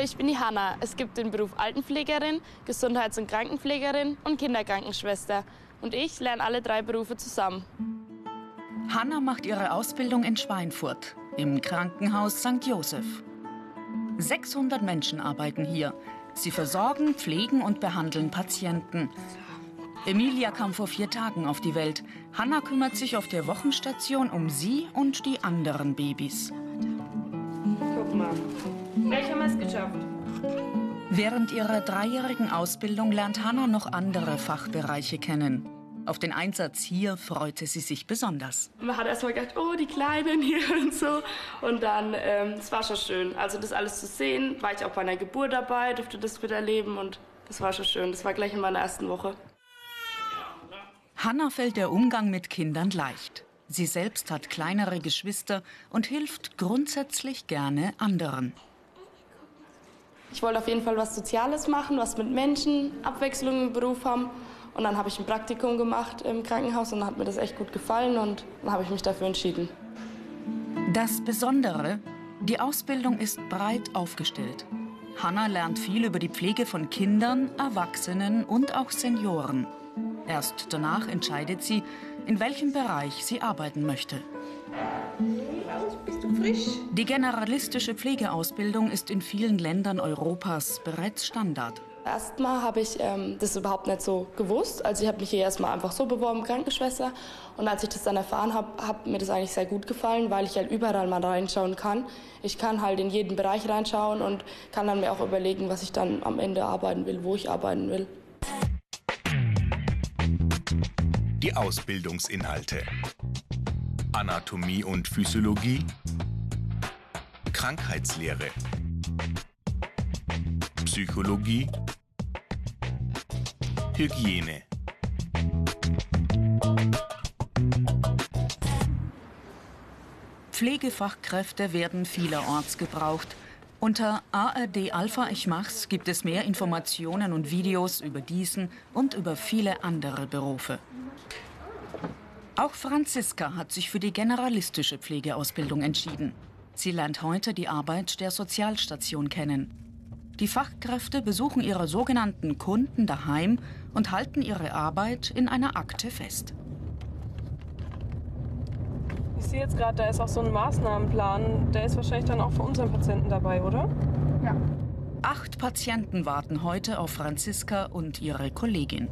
Hallo, ich bin die Hanna. Es gibt den Beruf Altenpflegerin, Gesundheits- und Krankenpflegerin und Kinderkrankenschwester. Und ich lerne alle drei Berufe zusammen. Hanna macht ihre Ausbildung in Schweinfurt, im Krankenhaus St. Joseph. 600 Menschen arbeiten hier. Sie versorgen, pflegen und behandeln Patienten. Emilia kam vor vier Tagen auf die Welt. Hanna kümmert sich auf der Wochenstation um sie und die anderen Babys. Guck mal. Geschafft. Während ihrer dreijährigen Ausbildung lernt Hanna noch andere Fachbereiche kennen. Auf den Einsatz hier freute sie sich besonders. Man hat erst mal gedacht, oh, die Kleinen hier und so. Und dann, ähm, es war schon schön. Also das alles zu sehen, war ich auch bei einer Geburt dabei, durfte das miterleben und das war schon schön. Das war gleich in meiner ersten Woche. Hanna fällt der Umgang mit Kindern leicht. Sie selbst hat kleinere Geschwister und hilft grundsätzlich gerne anderen. Ich wollte auf jeden Fall was Soziales machen, was mit Menschen, Abwechslung im Beruf haben. Und dann habe ich ein Praktikum gemacht im Krankenhaus und dann hat mir das echt gut gefallen und dann habe ich mich dafür entschieden. Das Besondere, die Ausbildung ist breit aufgestellt. Hanna lernt viel über die Pflege von Kindern, Erwachsenen und auch Senioren. Erst danach entscheidet sie, in welchem Bereich sie arbeiten möchte. Frisch? Die generalistische Pflegeausbildung ist in vielen Ländern Europas bereits Standard. Erstmal habe ich ähm, das überhaupt nicht so gewusst. Also ich habe mich hier erstmal einfach so beworben, Krankenschwester. Und als ich das dann erfahren habe, hat mir das eigentlich sehr gut gefallen, weil ich halt überall mal reinschauen kann. Ich kann halt in jeden Bereich reinschauen und kann dann mir auch überlegen, was ich dann am Ende arbeiten will, wo ich arbeiten will. Die Ausbildungsinhalte. Anatomie und Physiologie. Krankheitslehre. Psychologie. Hygiene. Pflegefachkräfte werden vielerorts gebraucht. Unter ARD Alpha Ich Mach's gibt es mehr Informationen und Videos über diesen und über viele andere Berufe. Auch Franziska hat sich für die generalistische Pflegeausbildung entschieden. Sie lernt heute die Arbeit der Sozialstation kennen. Die Fachkräfte besuchen ihre sogenannten Kunden daheim und halten ihre Arbeit in einer Akte fest. Ich sehe jetzt gerade, da ist auch so ein Maßnahmenplan. Der ist wahrscheinlich dann auch für unseren Patienten dabei, oder? Ja. Acht Patienten warten heute auf Franziska und ihre Kollegin.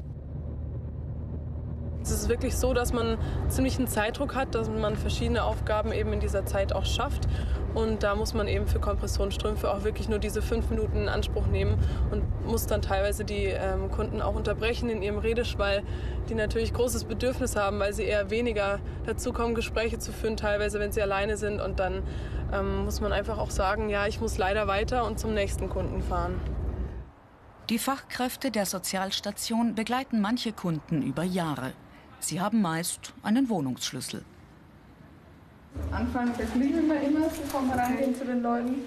Es ist wirklich so, dass man ziemlich einen Zeitdruck hat, dass man verschiedene Aufgaben eben in dieser Zeit auch schafft. Und da muss man eben für Kompressionsstrümpfe auch wirklich nur diese fünf Minuten in Anspruch nehmen und muss dann teilweise die ähm, Kunden auch unterbrechen in ihrem Redeschwall, die natürlich großes Bedürfnis haben, weil sie eher weniger dazu kommen, Gespräche zu führen, teilweise wenn sie alleine sind. Und dann ähm, muss man einfach auch sagen, ja, ich muss leider weiter und zum nächsten Kunden fahren. Die Fachkräfte der Sozialstation begleiten manche Kunden über Jahre. Sie haben meist einen Wohnungsschlüssel. Anfangen verklingeln wir immer, bevor wir reingehen zu den Leuten,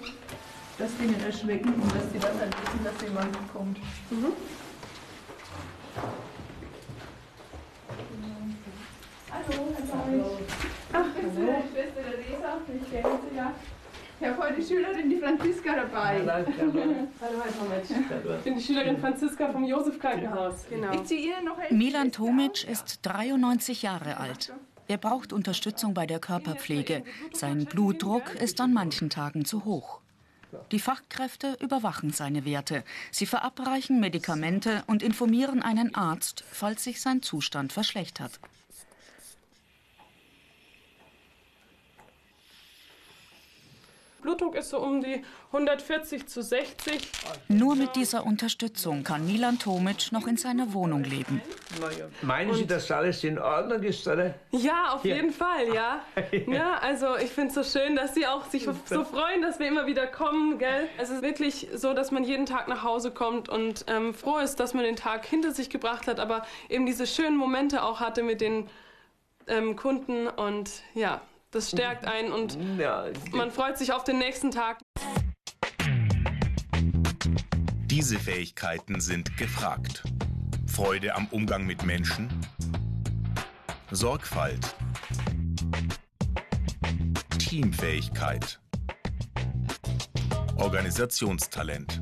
dass die nicht erschrecken und dass die dann halt wissen, dass jemand kommt. Hallo, Herr Samich. Ach, meine Schwester Theresa, ich kenne sie ja. Ich habe heute die Schülerin, die Franziska, dabei. Ich bin die Schülerin Franziska vom Josef Krankenhaus. Genau. Ich ziehe Ihnen noch ein Milan Tomic ist 93 Jahre alt. Er braucht Unterstützung bei der Körperpflege. Sein Blutdruck ist an manchen Tagen zu hoch. Die Fachkräfte überwachen seine Werte. Sie verabreichen Medikamente und informieren einen Arzt, falls sich sein Zustand verschlechtert. Blutdruck ist so um die 140 zu 60. Nur mit dieser Unterstützung kann Milan Tomic noch in seiner Wohnung leben. Meinen Sie, dass alles in Ordnung ist, oder? Ja, auf Ja. jeden Fall, ja. ja. Also ich finde es so schön, dass Sie auch sich so freuen, dass wir immer wieder kommen, gell? Es ist wirklich so, dass man jeden Tag nach Hause kommt und ähm, froh ist, dass man den Tag hinter sich gebracht hat, aber eben diese schönen Momente auch hatte mit den ähm, Kunden und ja, das stärkt einen und Ja, man freut sich auf den nächsten Tag. Diese Fähigkeiten sind gefragt. Freude am Umgang mit Menschen, Sorgfalt, Teamfähigkeit, Organisationstalent.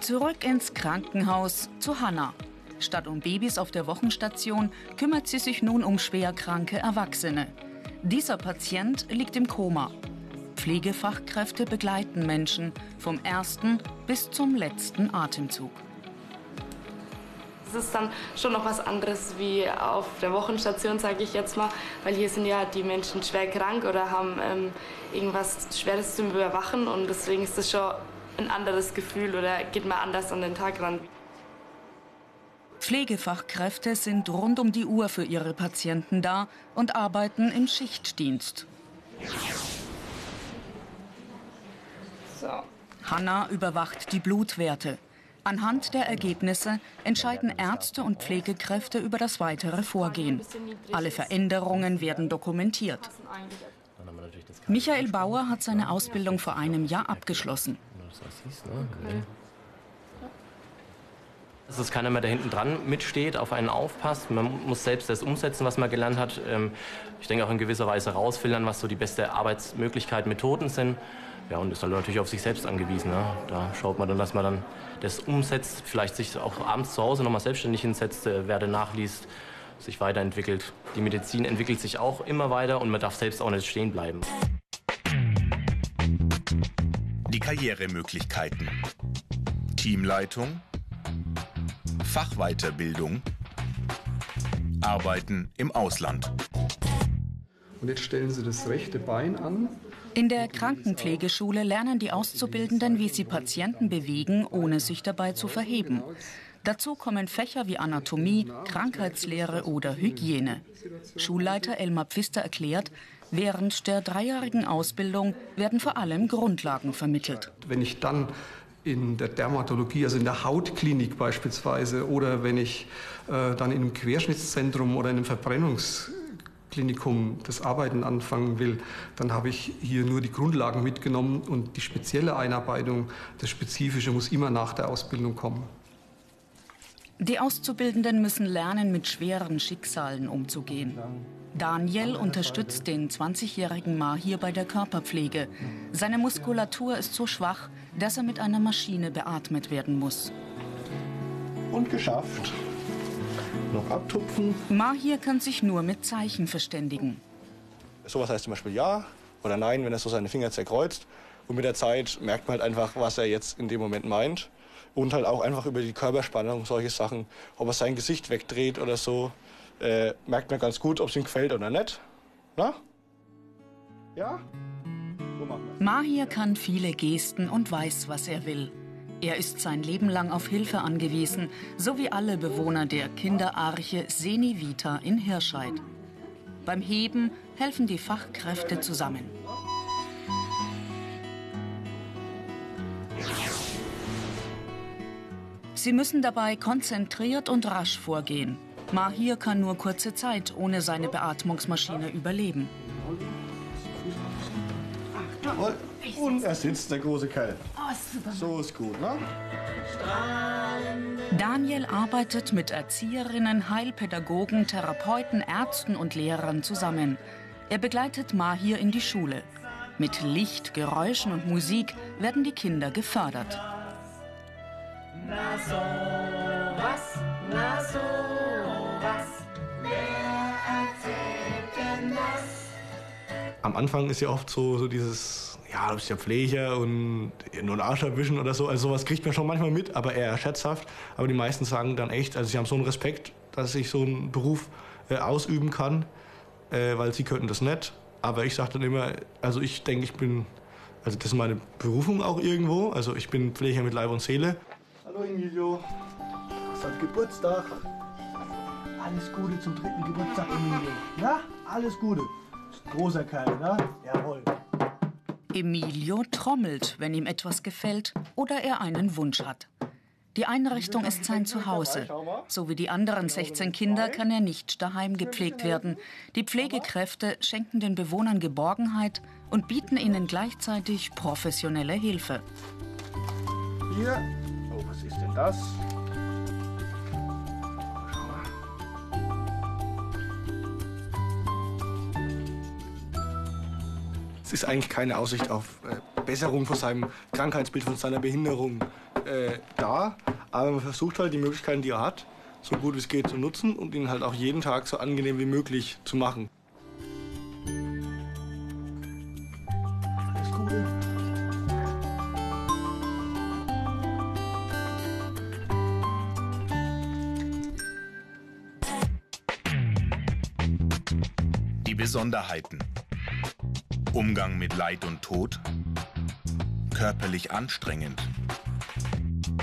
Zurück ins Krankenhaus zu Hannah. Statt um Babys auf der Wochenstation kümmert sie sich nun um schwerkranke Erwachsene. Dieser Patient liegt im Koma. Pflegefachkräfte begleiten Menschen vom ersten bis zum letzten Atemzug. Es ist dann schon noch was anderes wie auf der Wochenstation, sage ich jetzt mal, weil hier sind ja die Menschen schwer krank oder haben ähm, irgendwas Schweres zu überwachen und deswegen ist das schon ein anderes Gefühl oder geht man anders an den Tag ran. Pflegefachkräfte sind rund um die Uhr für ihre Patienten da und arbeiten im Schichtdienst. So. Hanna überwacht die Blutwerte. Anhand der Ergebnisse entscheiden Ärzte und Pflegekräfte über das weitere Vorgehen. Alle Veränderungen werden dokumentiert. Michael Bauer hat seine Ausbildung vor einem Jahr abgeschlossen. Dass es keiner mehr da hinten dran mitsteht, auf einen aufpasst. Man muss selbst das umsetzen, was man gelernt hat. Ähm, ich denke auch in gewisser Weise rausfiltern, was so die beste Arbeitsmöglichkeiten, Methoden sind. Ja, und ist dann natürlich auf sich selbst angewiesen. Ne? Da schaut man dann, dass man dann das umsetzt, vielleicht sich auch abends zu Hause nochmal selbstständig hinsetzt, äh, Werte nachliest, sich weiterentwickelt. Die Medizin entwickelt sich auch immer weiter und man darf selbst auch nicht stehen bleiben. Die Karrieremöglichkeiten. Teamleitung, Fachweiterbildung, Arbeiten im Ausland. Und jetzt stellen Sie das rechte Bein an. In der Krankenpflegeschule lernen die Auszubildenden, wie sie Patienten bewegen, ohne sich dabei zu verheben. Dazu kommen Fächer wie Anatomie, Krankheitslehre oder Hygiene. Schulleiter Elmar Pfister erklärt, während der dreijährigen Ausbildung werden vor allem Grundlagen vermittelt. Wenn ich dann in der Dermatologie, also in der Hautklinik beispielsweise, oder wenn ich äh, dann in einem Querschnittszentrum oder in einem Verbrennungsklinikum das Arbeiten anfangen will, dann habe ich hier nur die Grundlagen mitgenommen und die spezielle Einarbeitung, das Spezifische muss immer nach der Ausbildung kommen. Die Auszubildenden müssen lernen, mit schweren Schicksalen umzugehen. Daniel unterstützt den 20-jährigen Mahir bei der Körperpflege. Seine Muskulatur ist so schwach, dass er mit einer Maschine beatmet werden muss. Und geschafft. Noch abtupfen. Mahir kann sich nur mit Zeichen verständigen. Sowas heißt zum Beispiel ja oder nein, wenn er so seine Finger zerkreuzt. Und mit der Zeit merkt man halt einfach, was er jetzt in dem Moment meint und halt auch einfach über die Körperspannung, solche Sachen, ob er sein Gesicht wegdreht oder so, äh, merkt man ganz gut, ob es ihm gefällt oder nicht. Na? Ja? So. Mahir kann viele Gesten und weiß, was er will. Er ist sein Leben lang auf Hilfe angewiesen, so wie alle Bewohner der Kinderarche Seni Vita in Hirscheid. Beim Heben helfen die Fachkräfte zusammen. Sie müssen dabei konzentriert und rasch vorgehen. Mahir kann nur kurze Zeit ohne seine Beatmungsmaschine überleben. Und er sitzt, der große Kerl. So ist gut, ne? Daniel arbeitet mit Erzieherinnen, Heilpädagogen, Therapeuten, Ärzten und Lehrern zusammen. Er begleitet Mahir in die Schule. Mit Licht, Geräuschen und Musik werden die Kinder gefördert. Na so was, na so was, wer erzählt denn das? Am Anfang ist ja oft so, so dieses, ja, du bist ja Pfleger und nur einen Arsch erwischen oder so. Also sowas kriegt man schon manchmal mit, aber eher scherzhaft. Aber die meisten sagen dann echt, also sie haben so einen Respekt, dass ich so einen Beruf äh, ausüben kann, äh, weil sie könnten das nicht. Aber ich sage dann immer, also ich denke, ich bin, also das ist meine Berufung auch irgendwo. Also ich bin Pfleger mit Leib und Seele. Hallo Emilio. Hast heute Geburtstag. Alles Gute zum dritten Geburtstag, Emilio. Ja, alles Gute. Großer Kerl, ne? Jawohl. Emilio trommelt, wenn ihm etwas gefällt oder er einen Wunsch hat. Die Einrichtung ist sein Zuhause. So wie die anderen 16 Kinder kann er nicht daheim gepflegt werden. Die Pflegekräfte schenken den Bewohnern Geborgenheit und bieten ihnen gleichzeitig professionelle Hilfe. Hier das. es ist eigentlich keine Aussicht auf äh, Besserung von seinem Krankheitsbild, von seiner Behinderung äh, da. Aber man versucht halt die Möglichkeiten, die er hat, so gut wie es geht zu nutzen und ihn halt auch jeden Tag so angenehm wie möglich zu machen. Besonderheiten. Umgang mit Leid und Tod. Körperlich anstrengend.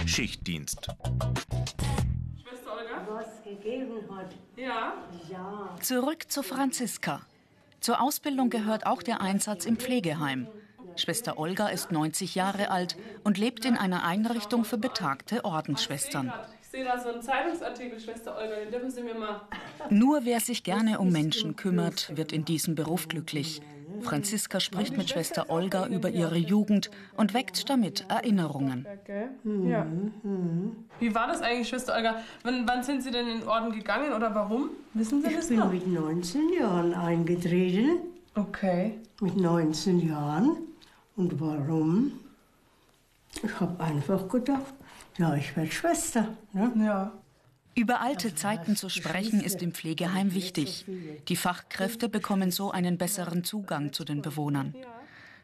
Schichtdienst. Schwester Olga? Was gegeben hat. Ja? Ja. Zurück zu Franziska. Zur Ausbildung gehört auch der Einsatz im Pflegeheim. Schwester Olga ist 90 Jahre alt und lebt in einer Einrichtung für betagte Ordensschwestern. Ich sehe da so einen Zeitungsartikel, Schwester Olga, den dürfen Sie mir mal. Nur wer sich gerne um Menschen kümmert, wird in diesem Beruf glücklich. Franziska spricht mit Schwester Olga über ihre Jugend und weckt damit Erinnerungen. Ja. Wie war das eigentlich, Schwester Olga? Wann, wann sind Sie denn in den Orden gegangen oder warum? Wissen Sie Ich das bin noch? mit 19 Jahren eingetreten. Okay. Mit 19 Jahren. Und warum? Ich habe einfach gedacht, ja, ich werde Schwester. Ne? Ja. Über alte Zeiten zu sprechen ist im Pflegeheim wichtig. Die Fachkräfte bekommen so einen besseren Zugang zu den Bewohnern.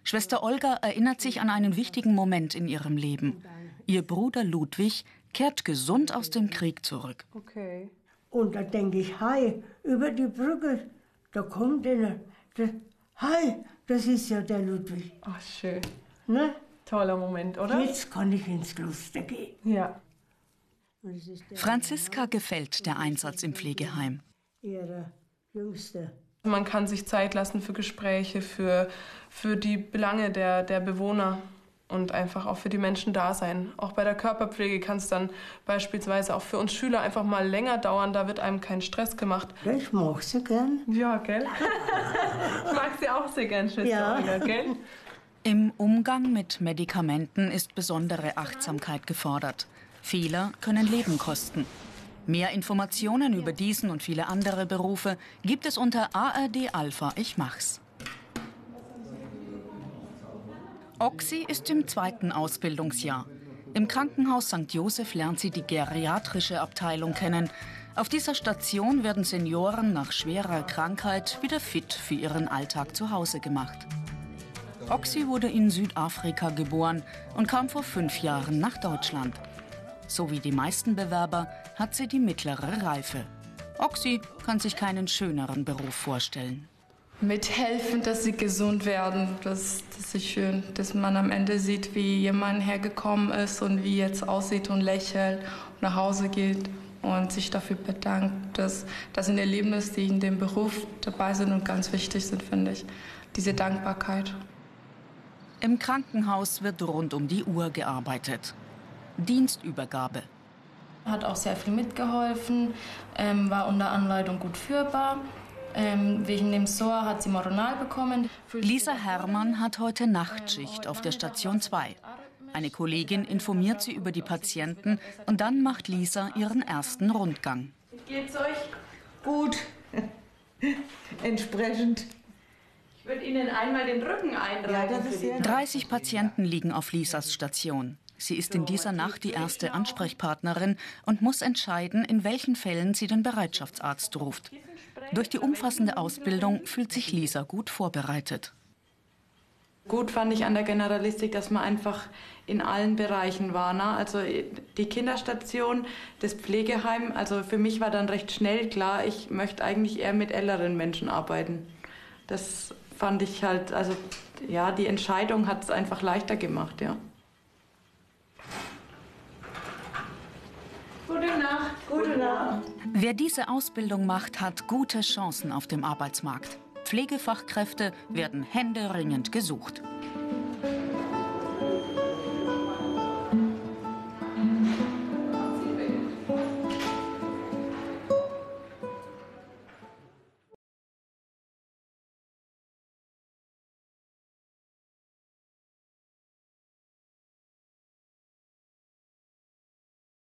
Schwester Olga erinnert sich an einen wichtigen Moment in ihrem Leben. Ihr Bruder Ludwig kehrt gesund aus dem Krieg zurück. Okay. Und da denke ich, hi, über die Brücke, da kommt einer. Der, hi, das ist ja der Ludwig. Ach, schön. Ne? Toller Moment, oder? Jetzt kann ich ins Kloster gehen. Ja. Franziska gefällt der Einsatz im Pflegeheim. ihre Jüngste. Man kann sich Zeit lassen für Gespräche, für, für die Belange der, der Bewohner und einfach auch für die Menschen da sein. Auch bei der Körperpflege kann es dann beispielsweise auch für uns Schüler einfach mal länger dauern. Da wird einem kein Stress gemacht. Ich mag sie gern. Ja, gell? ich mag sie auch sehr gern, Schwester Ja. Olga, gell? Im Umgang mit Medikamenten ist besondere Achtsamkeit gefordert. Fehler können Leben kosten. Mehr Informationen über diesen und viele andere Berufe gibt es unter ARD Alpha Ich mach's. Oxy ist im zweiten Ausbildungsjahr. Im Krankenhaus St. Joseph lernt sie die geriatrische Abteilung kennen. Auf dieser Station werden Senioren nach schwerer Krankheit wieder fit für ihren Alltag zu Hause gemacht. Oxy wurde in Südafrika geboren und kam vor fünf Jahren nach Deutschland. So wie die meisten Bewerber hat sie die mittlere Reife. Oxy kann sich keinen schöneren Beruf vorstellen. Mithelfen, dass sie gesund werden, das, das ist schön, dass man am Ende sieht, wie jemand hergekommen ist und wie jetzt aussieht und lächelt und nach Hause geht und sich dafür bedankt, dass das in der Leben ist, die in dem Beruf dabei sind und ganz wichtig sind, finde ich. Diese Dankbarkeit. Im Krankenhaus wird rund um die Uhr gearbeitet. Dienstübergabe. Hat auch sehr viel mitgeholfen, ähm, war unter Anleitung gut führbar. Ähm, wegen dem SOA hat sie Moronal bekommen. Lisa Herrmann hat heute Nachtschicht auf der Station 2. Eine Kollegin informiert sie über die Patienten und dann macht Lisa ihren ersten Rundgang. Geht's euch? Gut. Entsprechend. Ich würde Ihnen einmal den Rücken einreiben. für die 30 Patienten liegen auf Lisas Station. Sie ist in dieser Nacht die erste Ansprechpartnerin und muss entscheiden, in welchen Fällen sie den Bereitschaftsarzt ruft. Durch die umfassende Ausbildung fühlt sich Lisa gut vorbereitet. Gut fand ich an der Generalistik, dass man einfach in allen Bereichen war. Ne? Also die Kinderstation, das Pflegeheim. Also für mich war dann recht schnell klar, ich möchte eigentlich eher mit älteren Menschen arbeiten. Das fand ich halt, also ja, die Entscheidung hat es einfach leichter gemacht, ja. Gute Nacht. Gute Nacht. Wer diese Ausbildung macht, hat gute Chancen auf dem Arbeitsmarkt. Pflegefachkräfte werden händeringend gesucht.